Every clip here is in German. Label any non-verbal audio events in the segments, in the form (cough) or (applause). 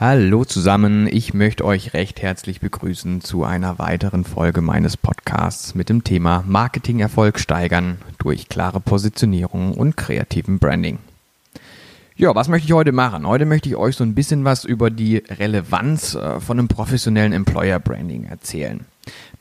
Hallo zusammen, ich möchte euch recht herzlich begrüßen zu einer weiteren Folge meines Podcasts mit dem Thema Marketingerfolg steigern durch klare Positionierung und kreativen Branding. Ja, was möchte ich heute machen? Heute möchte ich euch so ein bisschen was über die Relevanz äh, von einem professionellen Employer Branding erzählen.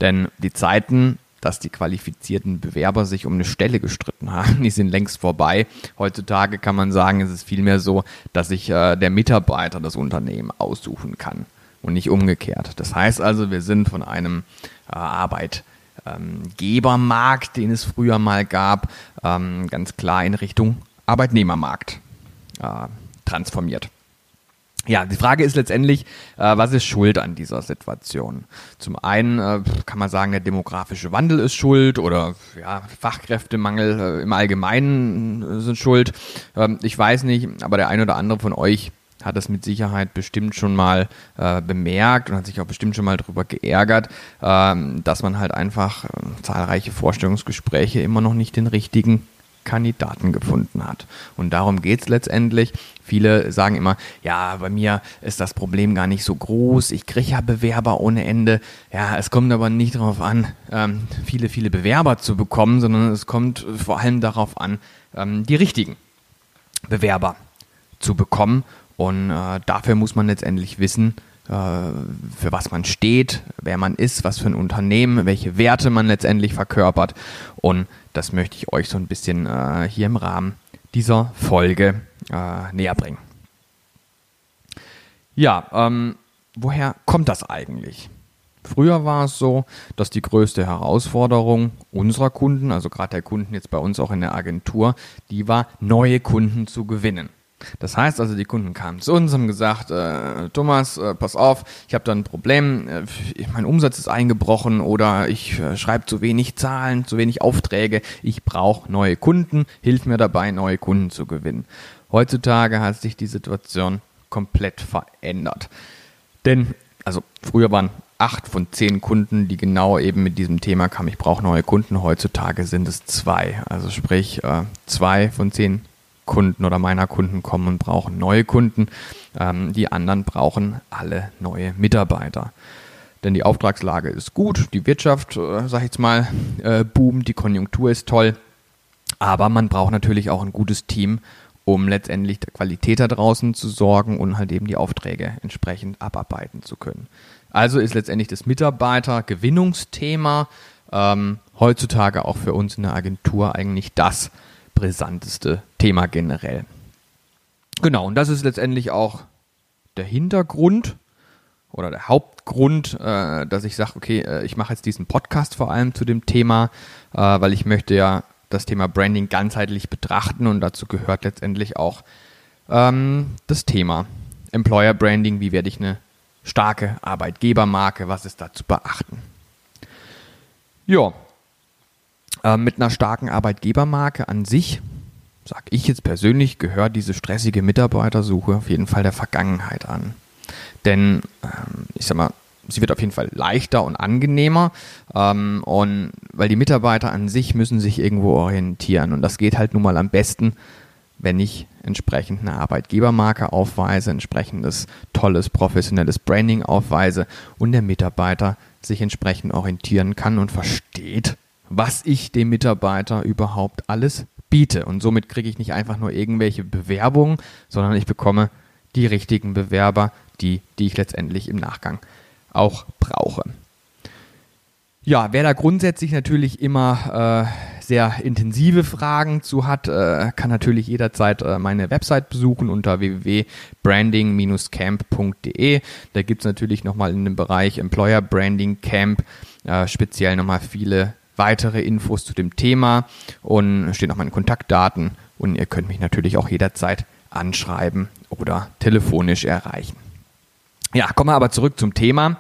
Denn die Zeiten dass die qualifizierten Bewerber sich um eine Stelle gestritten haben. Die sind längst vorbei. Heutzutage kann man sagen, es ist vielmehr so, dass sich äh, der Mitarbeiter das Unternehmen aussuchen kann und nicht umgekehrt. Das heißt also, wir sind von einem äh, Arbeitgebermarkt, den es früher mal gab, ähm, ganz klar in Richtung Arbeitnehmermarkt äh, transformiert. Ja, die Frage ist letztendlich, äh, was ist schuld an dieser Situation? Zum einen äh, kann man sagen, der demografische Wandel ist schuld oder ja, Fachkräftemangel äh, im Allgemeinen äh, sind schuld. Ähm, ich weiß nicht, aber der eine oder andere von euch hat das mit Sicherheit bestimmt schon mal äh, bemerkt und hat sich auch bestimmt schon mal darüber geärgert, ähm, dass man halt einfach äh, zahlreiche Vorstellungsgespräche immer noch nicht den richtigen Kandidaten gefunden hat. Und darum geht es letztendlich. Viele sagen immer, ja, bei mir ist das Problem gar nicht so groß, ich kriege ja Bewerber ohne Ende. Ja, es kommt aber nicht darauf an, ähm, viele, viele Bewerber zu bekommen, sondern es kommt vor allem darauf an, ähm, die richtigen Bewerber zu bekommen. Und äh, dafür muss man letztendlich wissen, für was man steht, wer man ist, was für ein Unternehmen, welche Werte man letztendlich verkörpert. Und das möchte ich euch so ein bisschen äh, hier im Rahmen dieser Folge äh, näher bringen. Ja, ähm, woher kommt das eigentlich? Früher war es so, dass die größte Herausforderung unserer Kunden, also gerade der Kunden jetzt bei uns auch in der Agentur, die war, neue Kunden zu gewinnen. Das heißt also, die Kunden kamen zu uns, haben gesagt, äh, Thomas, äh, pass auf, ich habe da ein Problem, äh, mein Umsatz ist eingebrochen oder ich äh, schreibe zu wenig Zahlen, zu wenig Aufträge, ich brauche neue Kunden, hilf mir dabei, neue Kunden zu gewinnen. Heutzutage hat sich die Situation komplett verändert. Denn, also früher waren acht von zehn Kunden, die genau eben mit diesem Thema kamen, ich brauche neue Kunden. Heutzutage sind es zwei. Also sprich, äh, zwei von zehn Kunden oder meiner Kunden kommen und brauchen neue Kunden. Ähm, die anderen brauchen alle neue Mitarbeiter. Denn die Auftragslage ist gut, die Wirtschaft, äh, sag ich jetzt mal, äh, boomt, die Konjunktur ist toll. Aber man braucht natürlich auch ein gutes Team, um letztendlich der Qualität da draußen zu sorgen und halt eben die Aufträge entsprechend abarbeiten zu können. Also ist letztendlich das Mitarbeitergewinnungsthema ähm, heutzutage auch für uns in der Agentur eigentlich das, brisanteste Thema generell. Genau, und das ist letztendlich auch der Hintergrund oder der Hauptgrund, äh, dass ich sage, okay, äh, ich mache jetzt diesen Podcast vor allem zu dem Thema, äh, weil ich möchte ja das Thema Branding ganzheitlich betrachten und dazu gehört letztendlich auch ähm, das Thema Employer Branding, wie werde ich eine starke Arbeitgebermarke, was ist da zu beachten. Ja, äh, mit einer starken Arbeitgebermarke an sich, sag ich jetzt persönlich, gehört diese stressige Mitarbeitersuche auf jeden Fall der Vergangenheit an. Denn ähm, ich sag mal, sie wird auf jeden Fall leichter und angenehmer. Ähm, und weil die Mitarbeiter an sich müssen sich irgendwo orientieren. Und das geht halt nun mal am besten, wenn ich entsprechend eine Arbeitgebermarke aufweise, entsprechendes tolles, professionelles Branding aufweise und der Mitarbeiter sich entsprechend orientieren kann und versteht, was ich dem Mitarbeiter überhaupt alles biete. Und somit kriege ich nicht einfach nur irgendwelche Bewerbungen, sondern ich bekomme die richtigen Bewerber, die, die ich letztendlich im Nachgang auch brauche. Ja, wer da grundsätzlich natürlich immer äh, sehr intensive Fragen zu hat, äh, kann natürlich jederzeit äh, meine Website besuchen unter www.branding-camp.de. Da gibt es natürlich nochmal in dem Bereich Employer Branding Camp äh, speziell nochmal viele weitere Infos zu dem Thema und stehen auch meine Kontaktdaten und ihr könnt mich natürlich auch jederzeit anschreiben oder telefonisch erreichen. Ja, kommen wir aber zurück zum Thema.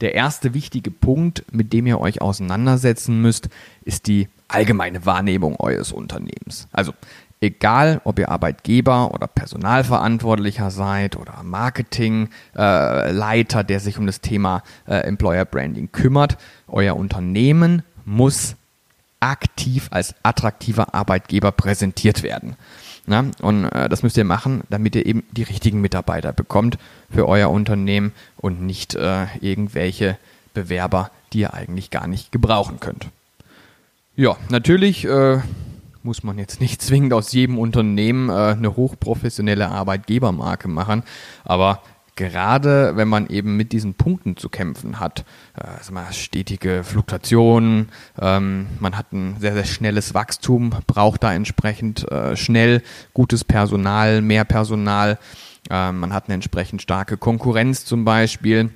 Der erste wichtige Punkt, mit dem ihr euch auseinandersetzen müsst, ist die allgemeine Wahrnehmung eures Unternehmens. Also egal, ob ihr Arbeitgeber oder Personalverantwortlicher seid oder Marketingleiter, äh, der sich um das Thema äh, Employer Branding kümmert, euer Unternehmen muss aktiv als attraktiver Arbeitgeber präsentiert werden. Na? Und äh, das müsst ihr machen, damit ihr eben die richtigen Mitarbeiter bekommt für euer Unternehmen und nicht äh, irgendwelche Bewerber, die ihr eigentlich gar nicht gebrauchen könnt. Ja, natürlich äh, muss man jetzt nicht (laughs) zwingend aus jedem Unternehmen äh, eine hochprofessionelle Arbeitgebermarke machen, aber gerade wenn man eben mit diesen Punkten zu kämpfen hat, also mal stetige Fluktuationen, ähm, man hat ein sehr, sehr schnelles Wachstum, braucht da entsprechend äh, schnell gutes Personal, mehr Personal, äh, man hat eine entsprechend starke Konkurrenz zum Beispiel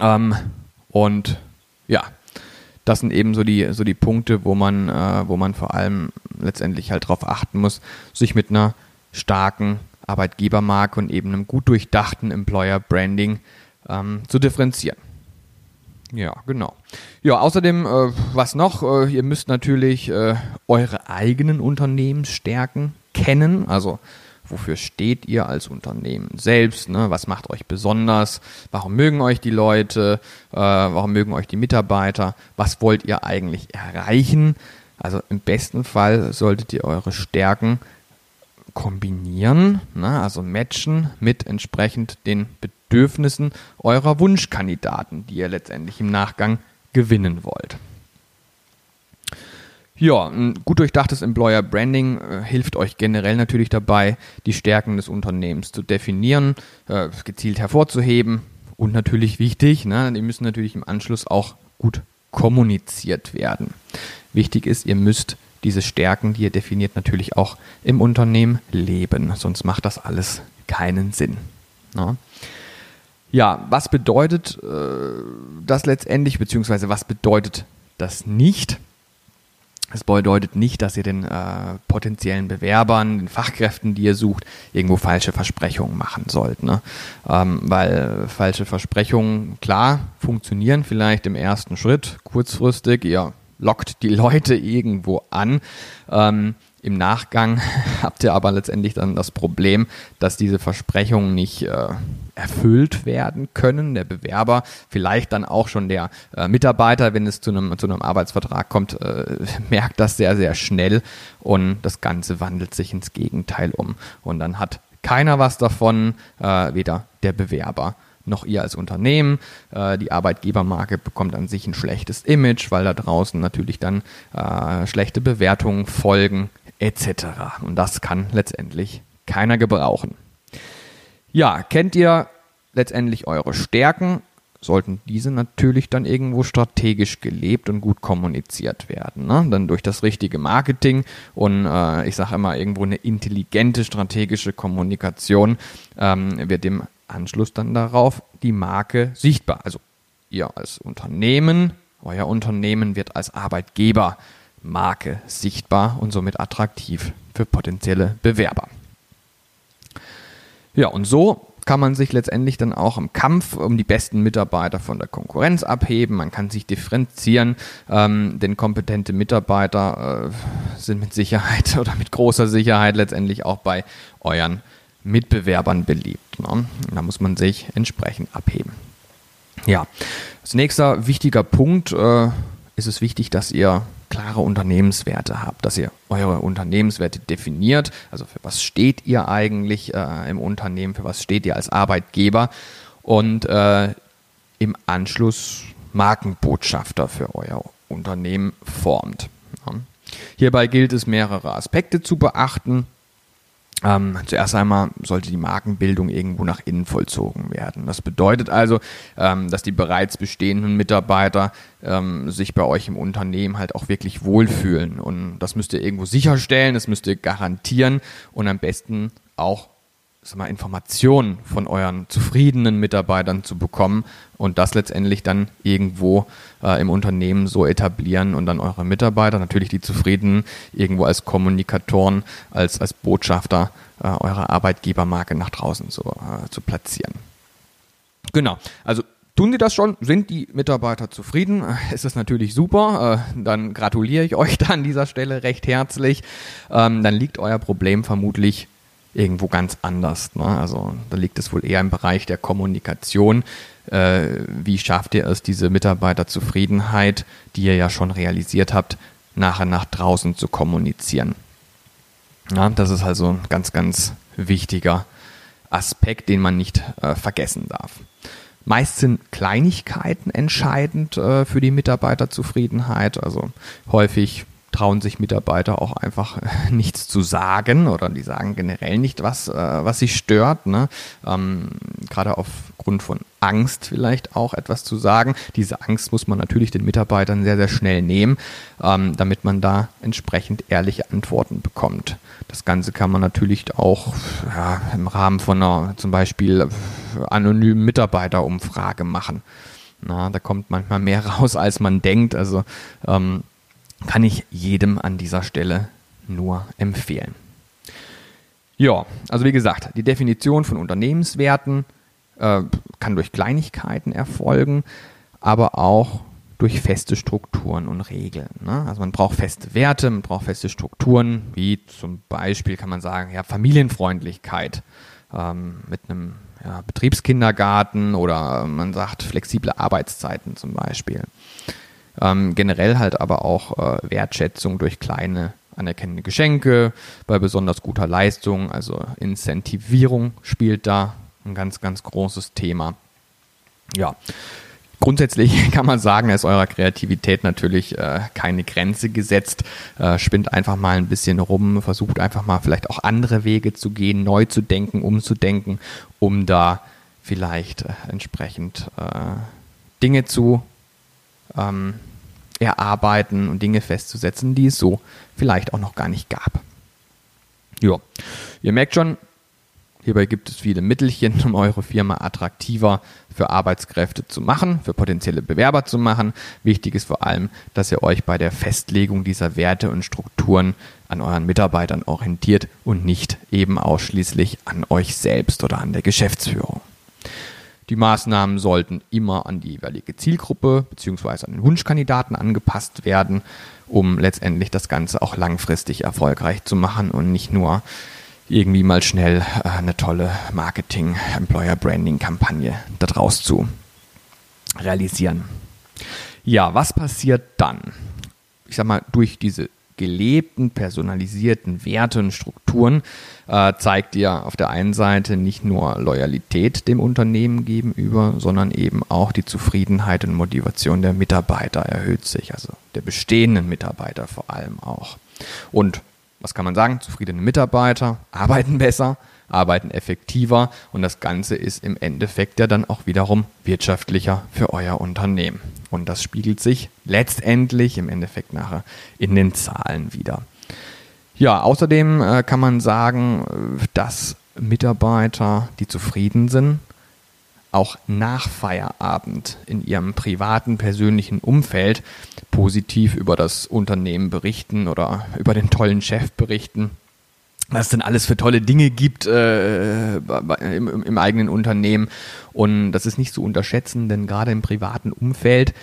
ähm, und ja, das sind eben so die, so die Punkte, wo man, äh, wo man vor allem letztendlich halt darauf achten muss, sich mit einer starken Arbeitgebermarke und eben einem gut durchdachten Employer Branding ähm, zu differenzieren. Ja, genau. Ja, außerdem, äh, was noch? Äh, ihr müsst natürlich äh, eure eigenen Unternehmensstärken kennen. Also, wofür steht ihr als Unternehmen selbst? Ne? Was macht euch besonders? Warum mögen euch die Leute? Äh, warum mögen euch die Mitarbeiter? Was wollt ihr eigentlich erreichen? Also, im besten Fall solltet ihr eure Stärken kombinieren, ne, also matchen mit entsprechend den Bedürfnissen eurer Wunschkandidaten, die ihr letztendlich im Nachgang gewinnen wollt. Ja, ein gut durchdachtes Employer Branding äh, hilft euch generell natürlich dabei, die Stärken des Unternehmens zu definieren, äh, gezielt hervorzuheben und natürlich wichtig, ne, die müssen natürlich im Anschluss auch gut kommuniziert werden. Wichtig ist, ihr müsst diese Stärken, die ihr definiert, natürlich auch im Unternehmen leben. Sonst macht das alles keinen Sinn. Ja, ja was bedeutet äh, das letztendlich, beziehungsweise was bedeutet das nicht? Es bedeutet nicht, dass ihr den äh, potenziellen Bewerbern, den Fachkräften, die ihr sucht, irgendwo falsche Versprechungen machen sollt. Ne? Ähm, weil falsche Versprechungen, klar, funktionieren vielleicht im ersten Schritt, kurzfristig. Ihr lockt die Leute irgendwo an. Ähm, Im Nachgang (laughs) habt ihr aber letztendlich dann das Problem, dass diese Versprechungen nicht äh, erfüllt werden können. Der Bewerber, vielleicht dann auch schon der äh, Mitarbeiter, wenn es zu einem, zu Arbeitsvertrag kommt, äh, (laughs) merkt das sehr, sehr schnell und das Ganze wandelt sich ins Gegenteil um. Und dann hat keiner was davon, äh, weder der Bewerber noch ihr als Unternehmen. Äh, die Arbeitgebermarke bekommt an sich ein schlechtes Image, weil da draußen natürlich dann äh, schlechte Bewertungen folgen etc. Und das kann letztendlich keiner gebrauchen. Ja, kennt ihr letztendlich eure Stärken? Sollten diese natürlich dann irgendwo strategisch gelebt und gut kommuniziert werden. Ne? Dann durch das richtige Marketing und äh, ich sage immer irgendwo eine intelligente strategische Kommunikation ähm, wird dem Anschluss dann darauf die Marke sichtbar. Also ihr als Unternehmen, euer Unternehmen wird als Arbeitgeber Marke sichtbar und somit attraktiv für potenzielle Bewerber. Ja, und so kann man sich letztendlich dann auch im Kampf um die besten Mitarbeiter von der Konkurrenz abheben. Man kann sich differenzieren, ähm, denn kompetente Mitarbeiter äh, sind mit Sicherheit (laughs) oder mit großer Sicherheit letztendlich auch bei euren Mitbewerbern beliebt. Ne? Da muss man sich entsprechend abheben. Ja, als nächster wichtiger Punkt äh, ist es wichtig, dass ihr klare Unternehmenswerte habt, dass ihr eure Unternehmenswerte definiert. Also für was steht ihr eigentlich äh, im Unternehmen, für was steht ihr als Arbeitgeber und äh, im Anschluss Markenbotschafter für euer Unternehmen formt. Ja. Hierbei gilt es mehrere Aspekte zu beachten. Ähm, zuerst einmal sollte die Markenbildung irgendwo nach innen vollzogen werden. Das bedeutet also, ähm, dass die bereits bestehenden Mitarbeiter ähm, sich bei euch im Unternehmen halt auch wirklich wohlfühlen. Und das müsst ihr irgendwo sicherstellen, das müsst ihr garantieren und am besten auch sag mal, Informationen von euren zufriedenen Mitarbeitern zu bekommen und das letztendlich dann irgendwo äh, im Unternehmen so etablieren und dann eure Mitarbeiter, natürlich die zufriedenen, irgendwo als Kommunikatoren, als, als Botschafter äh, eurer Arbeitgebermarke nach draußen zu, äh, zu platzieren. Genau, also Tun Sie das schon? Sind die Mitarbeiter zufrieden? Ist das natürlich super. Äh, dann gratuliere ich euch da an dieser Stelle recht herzlich. Ähm, dann liegt euer Problem vermutlich irgendwo ganz anders. Ne? Also da liegt es wohl eher im Bereich der Kommunikation. Äh, wie schafft ihr es, diese Mitarbeiterzufriedenheit, die ihr ja schon realisiert habt, nachher nach draußen zu kommunizieren? Ja, das ist also ein ganz, ganz wichtiger Aspekt, den man nicht äh, vergessen darf. Meist sind Kleinigkeiten entscheidend äh, für die Mitarbeiterzufriedenheit. Also häufig trauen sich Mitarbeiter auch einfach (laughs) nichts zu sagen oder die sagen generell nicht, was, äh, was sie stört. Ne? Ähm, Gerade aufgrund von Angst vielleicht auch etwas zu sagen. Diese Angst muss man natürlich den Mitarbeitern sehr, sehr schnell nehmen, ähm, damit man da entsprechend ehrliche Antworten bekommt. Das Ganze kann man natürlich auch ja, im Rahmen von einer zum Beispiel anonymen Mitarbeiterumfrage machen. Na, da kommt manchmal mehr (laughs) raus, als man denkt. Also ähm, kann ich jedem an dieser Stelle nur empfehlen. Ja, also wie gesagt, die Definition von Unternehmenswerten äh, kann durch Kleinigkeiten erfolgen, aber auch durch feste Strukturen und Regeln. Ne? Also man braucht feste Werte, man braucht feste Strukturen, wie zum Beispiel kann man sagen, ja, Familienfreundlichkeit ähm, mit einem ja, Betriebskindergarten oder man sagt flexible Arbeitszeiten zum Beispiel. Ähm, generell halt aber auch äh, Wertschätzung durch kleine anerkennende Geschenke, bei besonders guter Leistung, also Incentivierung spielt da ein ganz, ganz großes Thema. Ja, grundsätzlich (laughs) kann man sagen, ist eurer Kreativität natürlich äh, keine Grenze gesetzt. Äh, spinnt einfach mal ein bisschen rum, versucht einfach mal vielleicht auch andere Wege zu gehen, neu zu denken, umzudenken, um da vielleicht äh, entsprechend äh, Dinge zu ähm, erarbeiten und Dinge festzusetzen, die es so vielleicht auch noch gar nicht gab. Ja, ihr merkt schon, hierbei gibt es viele Mittelchen, (laughs) um eure Firma attraktiver für Arbeitskräfte zu machen, für potenzielle Bewerber zu machen. Wichtig ist vor allem, dass ihr euch bei der Festlegung dieser Werte und Strukturen an euren Mitarbeitern orientiert und nicht eben ausschließlich an euch selbst oder an der Geschäftsführung. Die Maßnahmen sollten immer an die jeweilige Zielgruppe bzw. an den Wunschkandidaten angepasst werden, um letztendlich das Ganze auch langfristig erfolgreich zu machen und nicht nur irgendwie mal schnell äh, eine tolle Marketing, Employer Branding Kampagne daraus zu realisieren. Ja, was passiert dann? Ich sag mal, durch diese gelebten, personalisierten Werte und Strukturen äh, zeigt ihr auf der einen Seite nicht nur Loyalität dem Unternehmen gegenüber, sondern eben auch die Zufriedenheit und Motivation der Mitarbeiter erhöht sich, also der bestehenden Mitarbeiter vor allem auch. Und was kann man sagen? Zufriedene Mitarbeiter arbeiten besser, arbeiten effektiver und das Ganze ist im Endeffekt ja dann auch wiederum wirtschaftlicher für euer Unternehmen. Und das spiegelt sich letztendlich im Endeffekt nachher in den Zahlen wieder. Ja, außerdem äh, kann man sagen, äh, dass Mitarbeiter, die zufrieden sind, auch nach Feierabend in ihrem privaten, persönlichen Umfeld positiv über das Unternehmen berichten oder über den tollen Chef berichten was es denn alles für tolle Dinge gibt äh, im, im, eigenen Unternehmen. Und das ist nicht zu unterschätzen, denn gerade im privaten Umfeld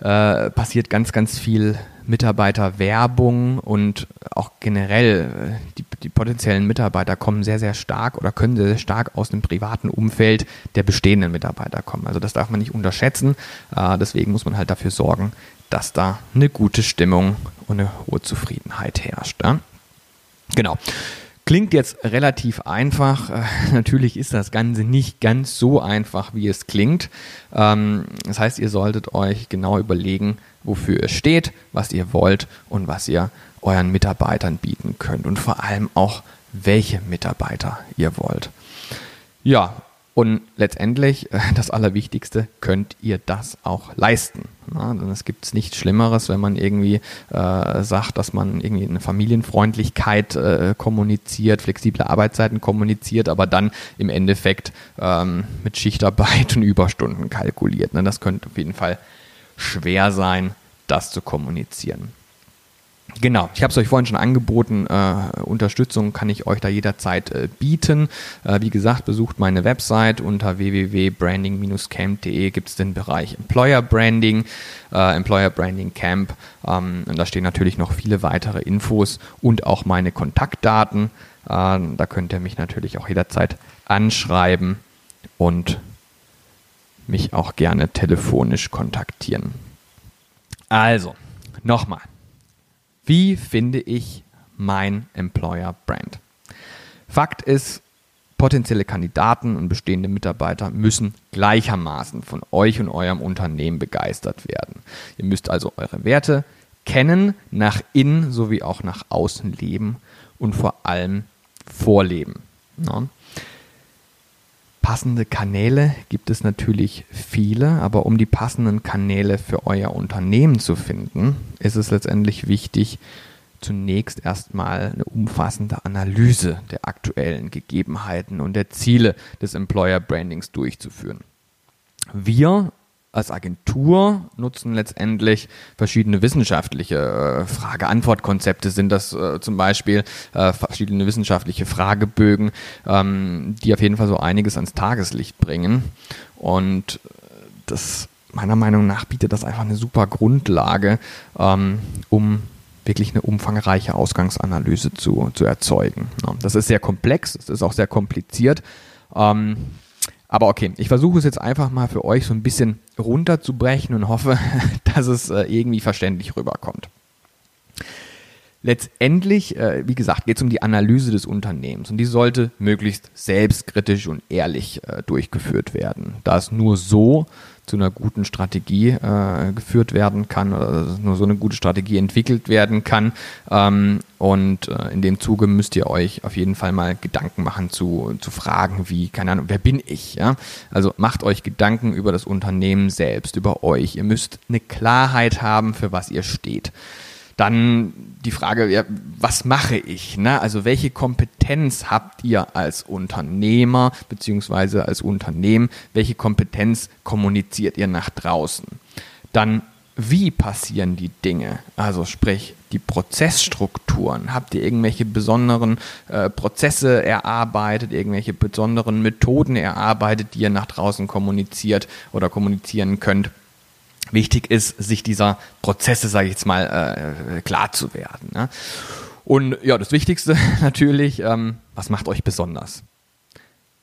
äh, passiert ganz, ganz viel Mitarbeiterwerbung und auch generell äh, die, die, potenziellen Mitarbeiter kommen sehr, sehr stark oder können sehr, sehr stark aus dem privaten Umfeld der bestehenden Mitarbeiter kommen. Also das darf man nicht unterschätzen. Äh, deswegen muss man halt dafür sorgen, dass da eine gute Stimmung und eine hohe Zufriedenheit herrscht. Ja? Genau. Klingt jetzt relativ einfach. Äh, natürlich ist das Ganze nicht ganz so einfach, wie es klingt. Ähm, das heißt, ihr solltet euch genau überlegen, wofür es steht, was ihr wollt und was ihr euren Mitarbeitern bieten könnt. Und vor allem auch, welche Mitarbeiter ihr wollt. Ja, und letztendlich, (laughs) das Allerwichtigste, könnt ihr das auch leisten. Ja, denn es gibt nichts Schlimmeres, wenn man irgendwie äh, sagt, dass man irgendwie eine Familienfreundlichkeit äh, kommuniziert, flexible Arbeitszeiten kommuniziert, aber dann im Endeffekt ähm, mit Schichtarbeit (laughs) und Überstunden kalkuliert. Ne? Das könnte auf jeden Fall schwer sein, das zu kommunizieren. Genau, ich habe es euch vorhin schon angeboten. Äh, Unterstützung kann ich euch da jederzeit äh, bieten. Äh, wie gesagt, besucht meine Website unter www.branding-camp.de gibt es den Bereich Employer Branding, äh, Employer Branding Camp. Ähm, und da stehen natürlich noch viele weitere Infos und auch meine Kontaktdaten. Äh, da könnt ihr mich natürlich auch jederzeit anschreiben und mich auch gerne telefonisch kontaktieren. Also, nochmal. Wie finde ich mein Employer Brand. Fakt ist, potenzielle Kandidaten und bestehende Mitarbeiter müssen gleichermaßen von euch und eurem Unternehmen begeistert werden. Ihr müsst also eure Werte kennen, nach innen sowie auch nach außen leben und vor allem vorleben. Ja. Passende Kanäle gibt es natürlich viele, aber um die passenden Kanäle für euer Unternehmen zu finden, ist es letztendlich wichtig, zunächst erstmal eine umfassende Analyse der aktuellen Gegebenheiten und der Ziele des Employer Brandings durchzuführen. Wir als Agentur nutzen letztendlich verschiedene wissenschaftliche äh, Frage-Antwort-Konzepte. Sind das äh, zum Beispiel äh, verschiedene wissenschaftliche Fragebögen, ähm, die auf jeden Fall so einiges ans Tageslicht bringen. Und das meiner Meinung nach bietet das einfach eine super Grundlage, ähm, um wirklich eine umfangreiche Ausgangsanalyse zu, zu erzeugen. Das ist sehr komplex, es ist auch sehr kompliziert. Ähm, aber okay, ich versuche es jetzt einfach mal für euch so ein bisschen runterzubrechen und hoffe, (laughs) dass es äh, irgendwie verständlich rüberkommt. Letztendlich, äh, wie gesagt, geht es um die Analyse des Unternehmens und die sollte möglichst selbstkritisch und ehrlich äh, durchgeführt werden. Da es nur so zu einer guten Strategie äh, geführt werden kann oder nur so eine gute Strategie entwickelt werden kann. Ähm, und äh, in dem Zuge müsst ihr euch auf jeden Fall mal Gedanken machen zu, zu Fragen wie, keine Ahnung, wer bin ich? Ja? Also macht euch Gedanken über das Unternehmen selbst, über euch. Ihr müsst eine Klarheit haben, für was ihr steht. Dann die Frage, ja, was mache ich? Ne? Also welche Kompetenz habt ihr als Unternehmer beziehungsweise als Unternehmen? Welche Kompetenz kommuniziert ihr nach draußen? Dann wie passieren die Dinge? Also sprich die Prozessstrukturen. Habt ihr irgendwelche besonderen äh, Prozesse erarbeitet, irgendwelche besonderen Methoden erarbeitet, die ihr nach draußen kommuniziert oder kommunizieren könnt? Wichtig ist, sich dieser Prozesse, sage ich jetzt mal, äh, klar zu werden. Ne? Und ja, das Wichtigste (laughs) natürlich, ähm, was macht euch besonders?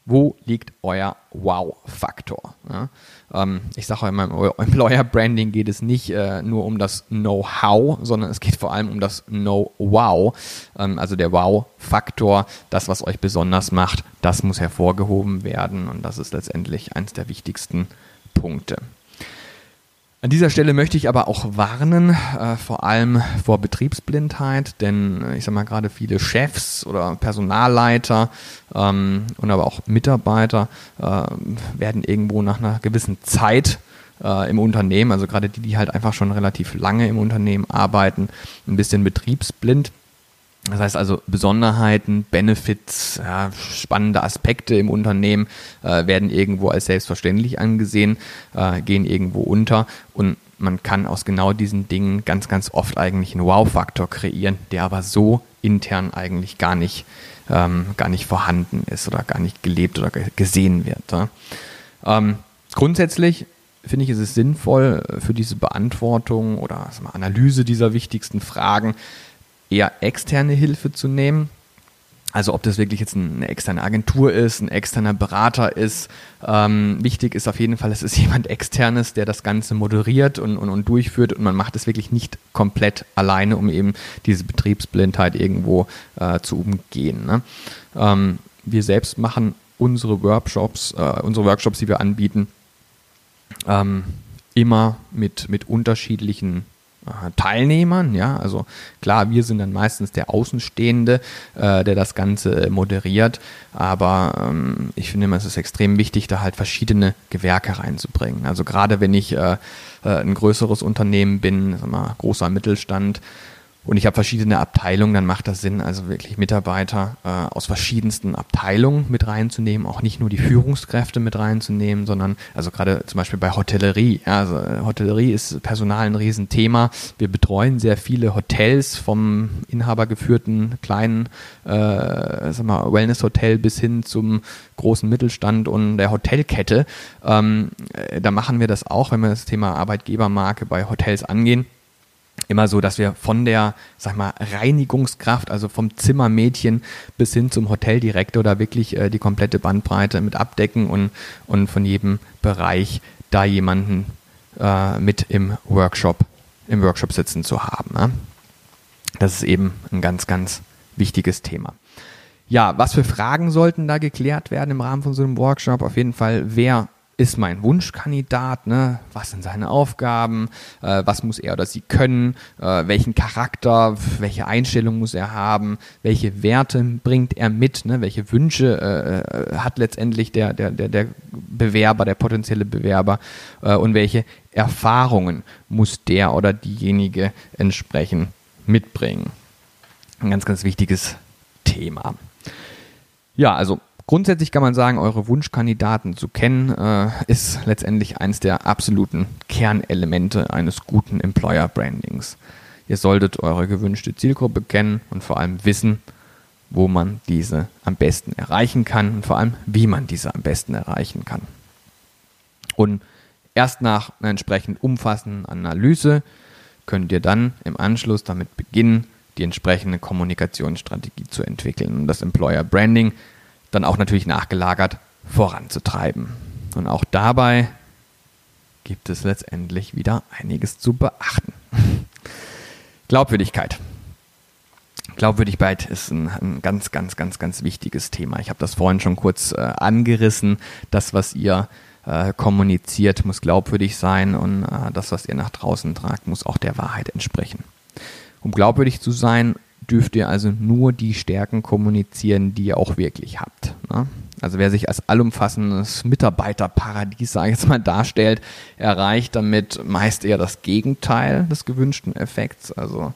Wo liegt euer Wow-Faktor? Ja? Ähm, ich sage immer, (laughs) im Employer Branding geht es nicht äh, nur um das Know-how, sondern es geht vor allem um das Know-Wow. Ähm, also der Wow-Faktor, das, was euch besonders macht, das muss hervorgehoben werden und das ist letztendlich eines der wichtigsten Punkte. An dieser Stelle möchte ich aber auch warnen, äh, vor allem vor Betriebsblindheit, denn äh, ich sage mal gerade viele Chefs oder Personalleiter ähm, und aber auch Mitarbeiter äh, werden irgendwo nach einer gewissen Zeit äh, im Unternehmen, also gerade die, die halt einfach schon relativ lange im Unternehmen arbeiten, ein bisschen betriebsblind. Das heißt also Besonderheiten, Benefits, ja, spannende Aspekte im Unternehmen äh, werden irgendwo als selbstverständlich angesehen, äh, gehen irgendwo unter und man kann aus genau diesen Dingen ganz, ganz oft eigentlich einen Wow-Faktor kreieren, der aber so intern eigentlich gar nicht, ähm, gar nicht vorhanden ist oder gar nicht gelebt oder gesehen wird. Ja. Ähm, grundsätzlich finde ich, ist es sinnvoll für diese Beantwortung oder Analyse dieser wichtigsten Fragen eher externe Hilfe zu nehmen. Also ob das wirklich jetzt eine externe Agentur ist, ein externer Berater ist. Ähm, wichtig ist auf jeden Fall, es ist (laughs) jemand externes, der das Ganze moderiert und, und, und durchführt und man macht es wirklich nicht komplett alleine, um eben diese Betriebsblindheit irgendwo äh, zu umgehen. Ne? Ähm, wir selbst machen unsere Workshops, äh, unsere Workshops, die wir anbieten, ähm, immer mit, mit unterschiedlichen Teilnehmern. Ja, also klar, wir sind dann meistens der Außenstehende, äh, der das Ganze moderiert. Aber ähm, ich finde immer, es ist extrem wichtig, da halt verschiedene Gewerke reinzubringen. Also gerade wenn ich äh, äh ein größeres Unternehmen bin, mal, großer Mittelstand, und ich habe verschiedene Abteilungen, dann macht das Sinn, also wirklich Mitarbeiter äh, aus verschiedensten Abteilungen mit reinzunehmen, auch nicht nur die Führungskräfte mit reinzunehmen, sondern also gerade zum Beispiel bei Hotellerie. Ja, also äh, Hotellerie ist Personal ein Riesenthema. Wir betreuen sehr viele Hotels vom inhabergeführten kleinen äh, Wellness-Hotel bis hin zum großen Mittelstand und der Hotelkette. Ähm, äh, da machen wir das auch, wenn wir das Thema Arbeitgebermarke bei Hotels angehen immer so, dass wir von der, sag mal, Reinigungskraft, also vom Zimmermädchen bis hin zum Hoteldirektor da wirklich äh, die komplette Bandbreite mit abdecken und, und von jedem Bereich da jemanden äh, mit im Workshop, im Workshop sitzen zu haben. Ne? Das ist eben ein ganz, ganz wichtiges Thema. Ja, was für Fragen sollten da geklärt werden im Rahmen von so einem Workshop? Auf jeden Fall, wer ist mein Wunschkandidat, ne? was sind seine Aufgaben, äh, was muss er oder sie können, äh, welchen Charakter, welche Einstellung muss er haben, welche Werte bringt er mit, ne? welche Wünsche äh, äh hat letztendlich der, der, der, der Bewerber, der potenzielle Bewerber äh, und welche Erfahrungen muss der oder diejenige entsprechend mitbringen. Ein ganz, ganz wichtiges Thema. Ja, also Grundsätzlich kann man sagen, eure Wunschkandidaten zu kennen, äh, ist letztendlich eines der absoluten Kernelemente eines guten Employer Brandings. Ihr solltet eure gewünschte Zielgruppe kennen und vor allem wissen, wo man diese am besten erreichen kann und vor allem, wie man diese am besten erreichen kann. Und erst nach einer entsprechend umfassenden Analyse könnt ihr dann im Anschluss damit beginnen, die entsprechende Kommunikationsstrategie zu entwickeln. Und das Employer Branding dann auch natürlich nachgelagert voranzutreiben. Und auch dabei gibt es letztendlich wieder einiges zu beachten. Glaubwürdigkeit. Glaubwürdigkeit ist ein, ein, ganz, ganz, ganz, ganz wichtiges Thema. Ich habe das vorhin schon kurz äh, angerissen. Das, was ihr äh, kommuniziert, muss glaubwürdig sein und äh, das, was ihr nach draußen tragt, muss auch der Wahrheit entsprechen. Um glaubwürdig zu sein, dürft ihr also nur die Stärken kommunizieren, die ihr auch wirklich habt. Ne? Also wer sich als allumfassendes Mitarbeiterparadies, sage ich jetzt mal, darstellt, erreicht damit meist eher das Gegenteil des gewünschten Effekts. Also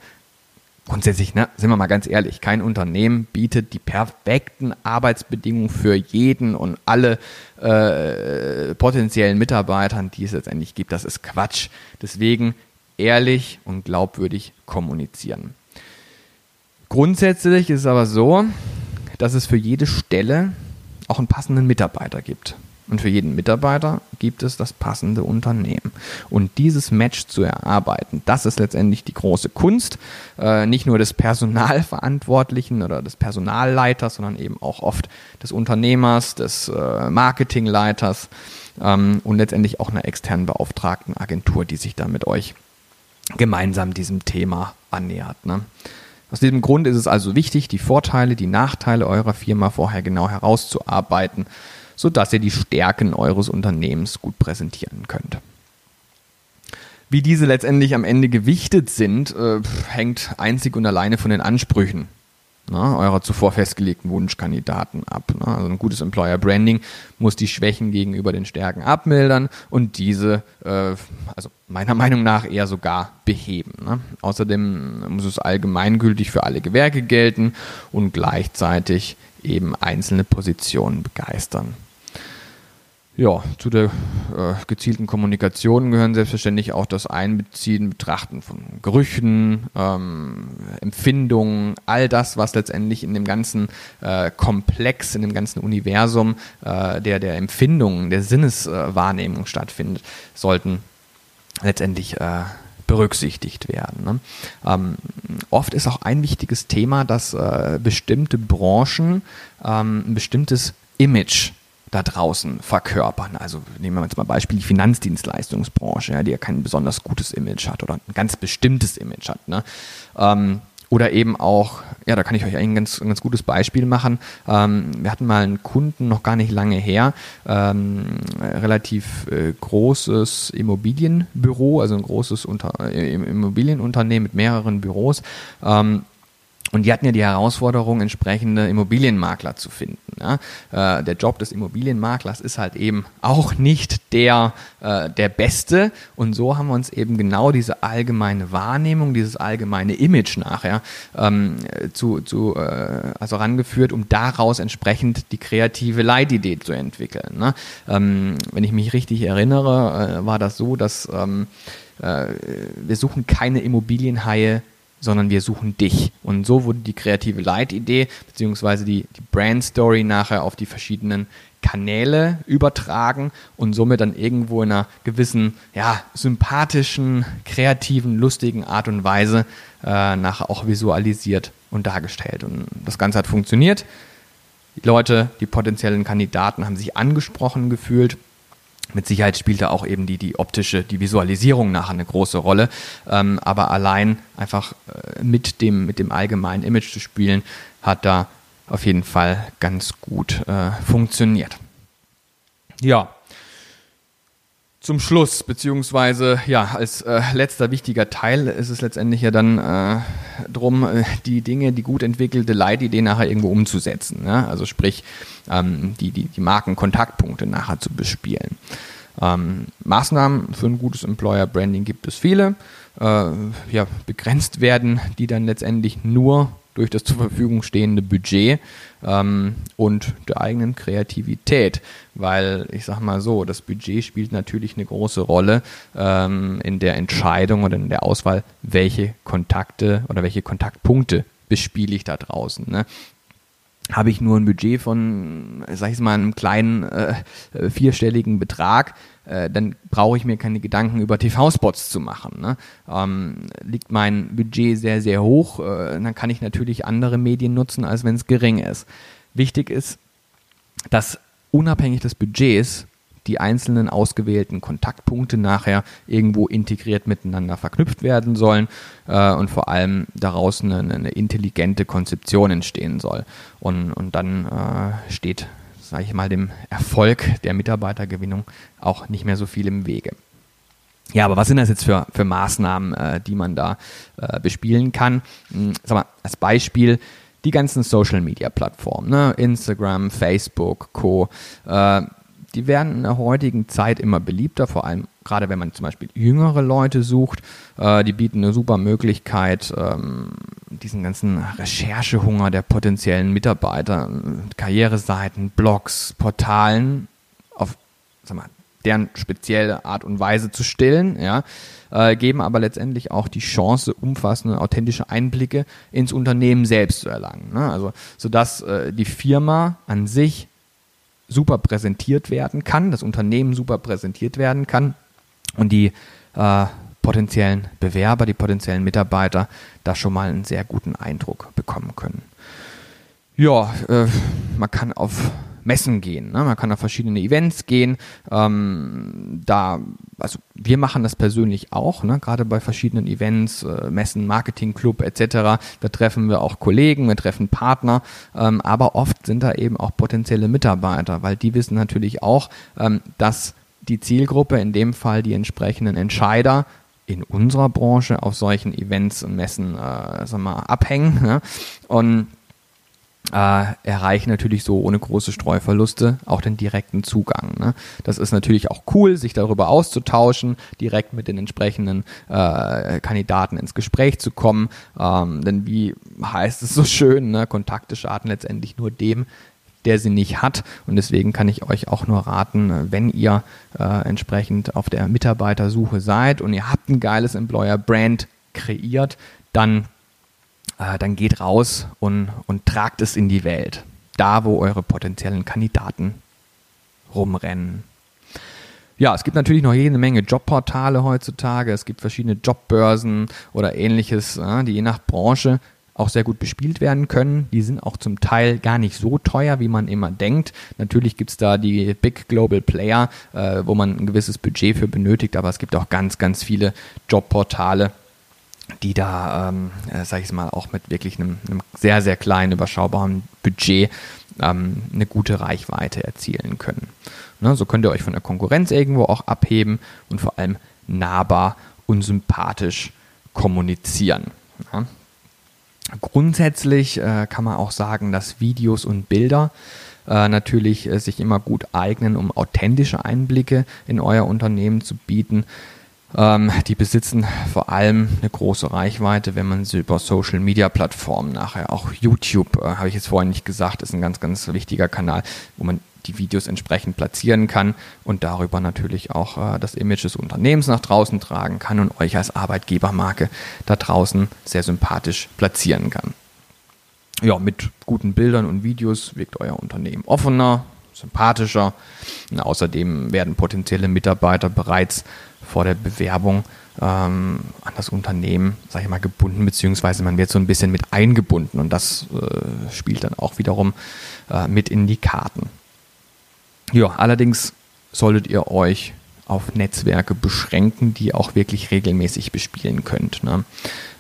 grundsätzlich, ne, sind wir mal ganz ehrlich, kein Unternehmen bietet die perfekten Arbeitsbedingungen für jeden und alle äh, potenziellen Mitarbeitern, die es letztendlich gibt. Das ist Quatsch. Deswegen ehrlich und glaubwürdig kommunizieren. Grundsätzlich ist es aber so, dass es für jede Stelle auch einen passenden Mitarbeiter gibt. Und für jeden Mitarbeiter gibt es das passende Unternehmen. Und dieses Match zu erarbeiten, das ist letztendlich die große Kunst, äh, nicht nur des Personalverantwortlichen oder des Personalleiters, sondern eben auch oft des Unternehmers, des äh, Marketingleiters ähm, und letztendlich auch einer externen beauftragten Agentur, die sich da mit euch gemeinsam diesem Thema annähert. Ne? Aus diesem Grund ist es also wichtig, die Vorteile, die Nachteile eurer Firma vorher genau herauszuarbeiten, sodass ihr die Stärken eures Unternehmens gut präsentieren könnt. Wie diese letztendlich am Ende gewichtet sind, äh, hängt einzig und alleine von den Ansprüchen ne, eurer zuvor festgelegten Wunschkandidaten ab. Ne? Also ein gutes Employer Branding muss die Schwächen gegenüber den Stärken abmildern und diese, äh, also meiner Meinung nach eher sogar beheben. Ne? Außerdem muss es allgemeingültig für alle Gewerke gelten und gleichzeitig eben einzelne Positionen begeistern. Ja, zu der äh, gezielten Kommunikation gehören selbstverständlich auch das Einbeziehen, Betrachten von Gerüchen, ähm, Empfindungen, all das, was letztendlich in dem ganzen äh, Komplex, in dem ganzen Universum äh, der, der Empfindungen, der Sinneswahrnehmung stattfindet, sollten letztendlich äh, berücksichtigt werden. Ne? Ähm, oft ist auch ein wichtiges Thema, dass äh, bestimmte Branchen ähm, ein bestimmtes Image da draußen verkörpern. Also nehmen wir jetzt mal Beispiel die Finanzdienstleistungsbranche, ja, die ja kein besonders gutes Image hat oder ein ganz bestimmtes Image hat. Ne? Ähm, oder eben auch, ja, da kann ich euch ein ganz, ein ganz gutes Beispiel machen. Ähm, wir hatten mal einen Kunden noch gar nicht lange her, ähm, relativ äh, großes Immobilienbüro, also ein großes Unter äh, Immobilienunternehmen mit mehreren Büros. Ähm, und die hatten ja die Herausforderung, entsprechende Immobilienmakler zu finden. Ja. Äh, der Job des Immobilienmaklers ist halt eben auch nicht der, äh, der beste. Und so haben wir uns eben genau diese allgemeine Wahrnehmung, dieses allgemeine Image nachher ähm, zu, zu, äh, also rangeführt, um daraus entsprechend die kreative Leitidee zu entwickeln. Ne. Ähm, wenn ich mich richtig erinnere, äh, war das so, dass ähm, äh, wir suchen keine Immobilienhaie sondern wir suchen dich. Und so wurde die kreative Leitidee beziehungsweise die, die Brand Story nachher auf die verschiedenen Kanäle übertragen und somit dann irgendwo in einer gewissen, ja, sympathischen, kreativen, lustigen Art und Weise äh, nachher auch visualisiert und dargestellt. Und das Ganze hat funktioniert. Die Leute, die potenziellen Kandidaten haben sich angesprochen gefühlt Mit Sicherheit spielt da auch eben die, die optische, die Visualisierung nachher eine große Rolle. Ähm, aber allein einfach äh, mit, dem, mit dem allgemeinen Image zu spielen, hat da auf jeden Fall ganz gut äh, funktioniert. Ja, zum Schluss, beziehungsweise ja, als äh, letzter wichtiger Teil ist es letztendlich ja dann äh, drum, äh, die Dinge, die gut entwickelte Leitidee nachher irgendwo umzusetzen. Ne? Also sprich, ähm, die, die, die Markenkontaktpunkte nachher zu bespielen. Ähm, Maßnahmen für ein gutes Employer Branding gibt es viele. Äh, ja, begrenzt werden die dann letztendlich nur durch das zur Verfügung stehende Budget ähm, und der eigenen Kreativität. Weil ich sage mal so, das Budget spielt natürlich eine große Rolle ähm, in der Entscheidung oder in der Auswahl, welche Kontakte oder welche Kontaktpunkte bespiele ich da draußen. Ne? Habe ich nur ein Budget von, sag ich mal, einem kleinen äh, äh, vierstelligen Betrag, äh, dann brauche ich mir keine Gedanken über TV-Spots zu machen. Ne? Ähm, liegt mein Budget sehr, sehr hoch, äh, dann kann ich natürlich andere Medien nutzen, als wenn es gering ist. Wichtig ist, dass unabhängig des Budgets die einzelnen ausgewählten Kontaktpunkte nachher irgendwo integriert miteinander verknüpft werden sollen äh, und vor allem daraus eine, eine, intelligente Konzeption entstehen soll. Und, und dann äh, steht, sage ich mal, dem Erfolg der Mitarbeitergewinnung auch nicht mehr so viel im Wege. Ja, aber was sind das jetzt für, für Maßnahmen, äh, die man da äh, bespielen kann? Hm, sag mal, als Beispiel die ganzen Social Media Plattformen, ne? Instagram, Facebook, Co. Äh, die werden in der heutigen Zeit immer beliebter, vor allem gerade wenn man zum Beispiel jüngere Leute sucht. Äh, die bieten eine super Möglichkeit, ähm, diesen ganzen Recherchehunger der potenziellen Mitarbeiter, Karriereseiten, Blogs, Portalen auf sag mal, deren spezielle Art und Weise zu stillen, ja, äh, geben aber letztendlich auch die Chance, umfassende, authentische Einblicke ins Unternehmen selbst zu erlangen. Ne? Also, sodass äh, die Firma an sich super präsentiert werden kann, das Unternehmen super präsentiert werden kann und die äh, potenziellen Bewerber, die potenziellen Mitarbeiter da schon mal einen sehr guten Eindruck bekommen können. Ja, äh, man kann auf Messen gehen. Ne? Man kann auf verschiedene Events gehen. Ähm, da, also wir machen das persönlich auch, ne? gerade bei verschiedenen Events, äh, Messen, Marketingclub etc. Da treffen wir auch Kollegen, wir treffen Partner, ähm, aber oft sind da eben auch potenzielle Mitarbeiter, weil die wissen natürlich auch, ähm, dass die Zielgruppe, in dem Fall die entsprechenden Entscheider, in unserer Branche auf solchen Events und Messen äh, wir mal, abhängen. Ne? Und äh, erreichen natürlich so ohne große Streuverluste auch den direkten Zugang. Ne? Das ist natürlich auch cool, sich darüber auszutauschen, direkt mit den entsprechenden äh, Kandidaten ins Gespräch zu kommen. Ähm, denn wie heißt es so schön, ne? Kontakte schaden letztendlich nur dem, der sie nicht hat. Und deswegen kann ich euch auch nur raten, wenn ihr äh, entsprechend auf der Mitarbeitersuche seid und ihr habt ein geiles Employer Brand kreiert, dann äh, dann geht raus und, und tragt es in die Welt. Da, wo eure potenziellen Kandidaten rumrennen. Ja, es gibt natürlich noch jede Menge Jobportale heutzutage. Es gibt verschiedene Jobbörsen oder ähnliches, äh, die je nach Branche auch sehr gut bespielt werden können. Die sind auch zum Teil gar nicht so teuer, wie man immer denkt. Natürlich gibt es da die Big Global Player, äh, wo man ein gewisses Budget für benötigt, aber es gibt auch ganz, ganz viele Jobportale, die da, ähm, äh, sage ich mal, auch mit wirklich einem, einem, sehr, sehr kleinen, überschaubaren Budget ähm, eine gute Reichweite erzielen können. Ne, so könnt ihr euch von der Konkurrenz irgendwo auch abheben und vor allem nahbar und sympathisch kommunizieren. Ja. Grundsätzlich äh, kann man auch sagen, dass Videos und Bilder äh, natürlich äh, sich immer gut eignen, um authentische Einblicke in euer Unternehmen zu bieten. Ähm, die besitzen vor allem eine große Reichweite, wenn man sie über Social Media Plattformen nachher, auch YouTube, äh, habe ich jetzt vorhin nicht gesagt, ist ein ganz, ganz wichtiger Kanal, wo man die Videos entsprechend platzieren kann und darüber natürlich auch äh, das Image des Unternehmens nach draußen tragen kann und euch als Arbeitgebermarke da draußen sehr sympathisch platzieren kann. Ja, mit guten Bildern und Videos wirkt euer Unternehmen offener, sympathischer. Und außerdem werden potenzielle Mitarbeiter bereits vor der Bewerbung ähm, an das Unternehmen, sage ich mal, gebunden, beziehungsweise man wird so ein bisschen mit eingebunden und das äh, spielt dann auch wiederum äh, mit in die Karten. Ja, allerdings solltet ihr euch auf Netzwerke beschränken, die ihr auch wirklich regelmäßig bespielen könnt. Ne?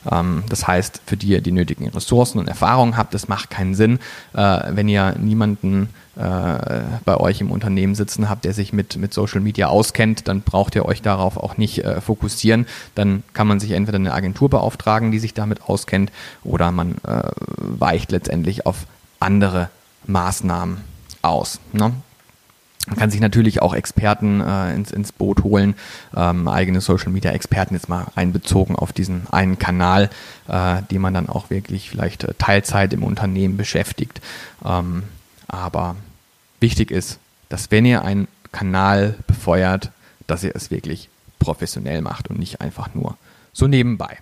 Ähm, das heißt, für die ihr die nötigen Ressourcen und Erfahrungen habt, das macht keinen Sinn, äh, wenn ihr niemanden bei euch im Unternehmen sitzen habt, der sich mit, mit Social Media auskennt, dann braucht ihr euch darauf auch nicht äh, fokussieren. Dann kann man sich entweder eine Agentur beauftragen, die sich damit auskennt, oder man äh, weicht letztendlich auf andere Maßnahmen aus. Ne? Man kann sich natürlich auch Experten äh, ins, ins Boot holen, ähm, eigene Social Media Experten jetzt mal einbezogen auf diesen einen Kanal, äh, den man dann auch wirklich vielleicht äh, Teilzeit im Unternehmen beschäftigt. Ähm, aber wichtig ist, dass wenn ihr einen Kanal befeuert, dass ihr es wirklich professionell macht und nicht einfach nur so nebenbei.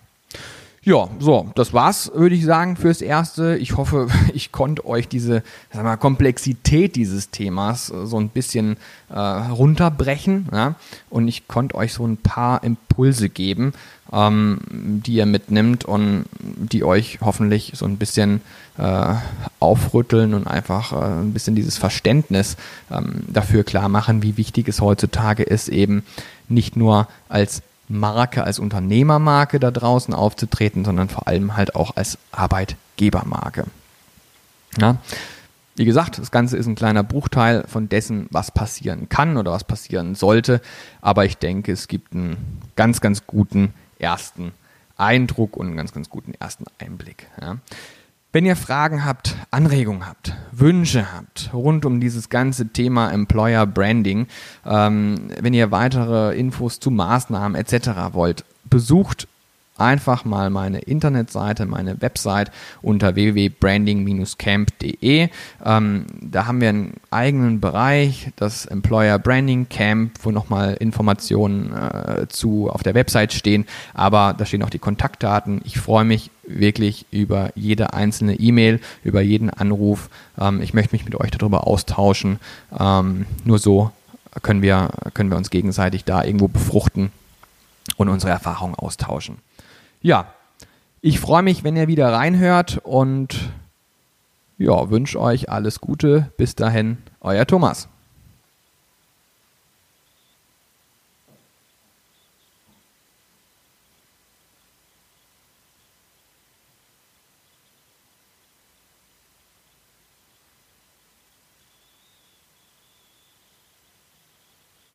Ja, so, das war's, würde ich sagen, fürs Erste. Ich hoffe, (laughs) ich konnte euch diese sag mal, Komplexität dieses Themas äh, so ein bisschen äh, runterbrechen. Ja? Und ich konnte euch so ein paar Impulse geben, ähm, die ihr mitnimmt und die euch hoffentlich so ein bisschen äh, aufrütteln und einfach äh, ein bisschen dieses Verständnis ähm, dafür klar machen, wie wichtig es heutzutage ist, eben nicht nur als Marke, als Unternehmermarke da draußen aufzutreten, sondern vor allem halt auch als Arbeitgebermarke. Ja. Wie gesagt, das Ganze ist ein kleiner Bruchteil von dessen, was passieren kann oder was passieren sollte. Aber ich denke, es gibt einen ganz, ganz guten ersten Eindruck und einen ganz, ganz guten ersten Einblick. Ja. Wenn ihr Fragen habt, Anregungen habt, Wünsche habt rund um dieses ganze Thema Employer Branding, ähm, wenn ihr weitere Infos zu Maßnahmen etc. wollt, besucht einfach mal meine Internetseite, meine Website unter www.branding-camp.de. Ähm, da haben wir einen eigenen Bereich, das Employer Branding Camp, wo nochmal Informationen äh, zu auf der Website stehen, aber da stehen auch die Kontaktdaten. Ich freue mich wirklich über jede einzelne E-Mail, über jeden Anruf. Ähm, ich möchte mich mit euch darüber austauschen. Ähm, nur so können wir, können wir uns gegenseitig da irgendwo befruchten und unsere Erfahrungen austauschen. Ja, ich freue mich, wenn ihr wieder reinhört und ja, wünsche euch alles Gute. Bis dahin, euer Thomas.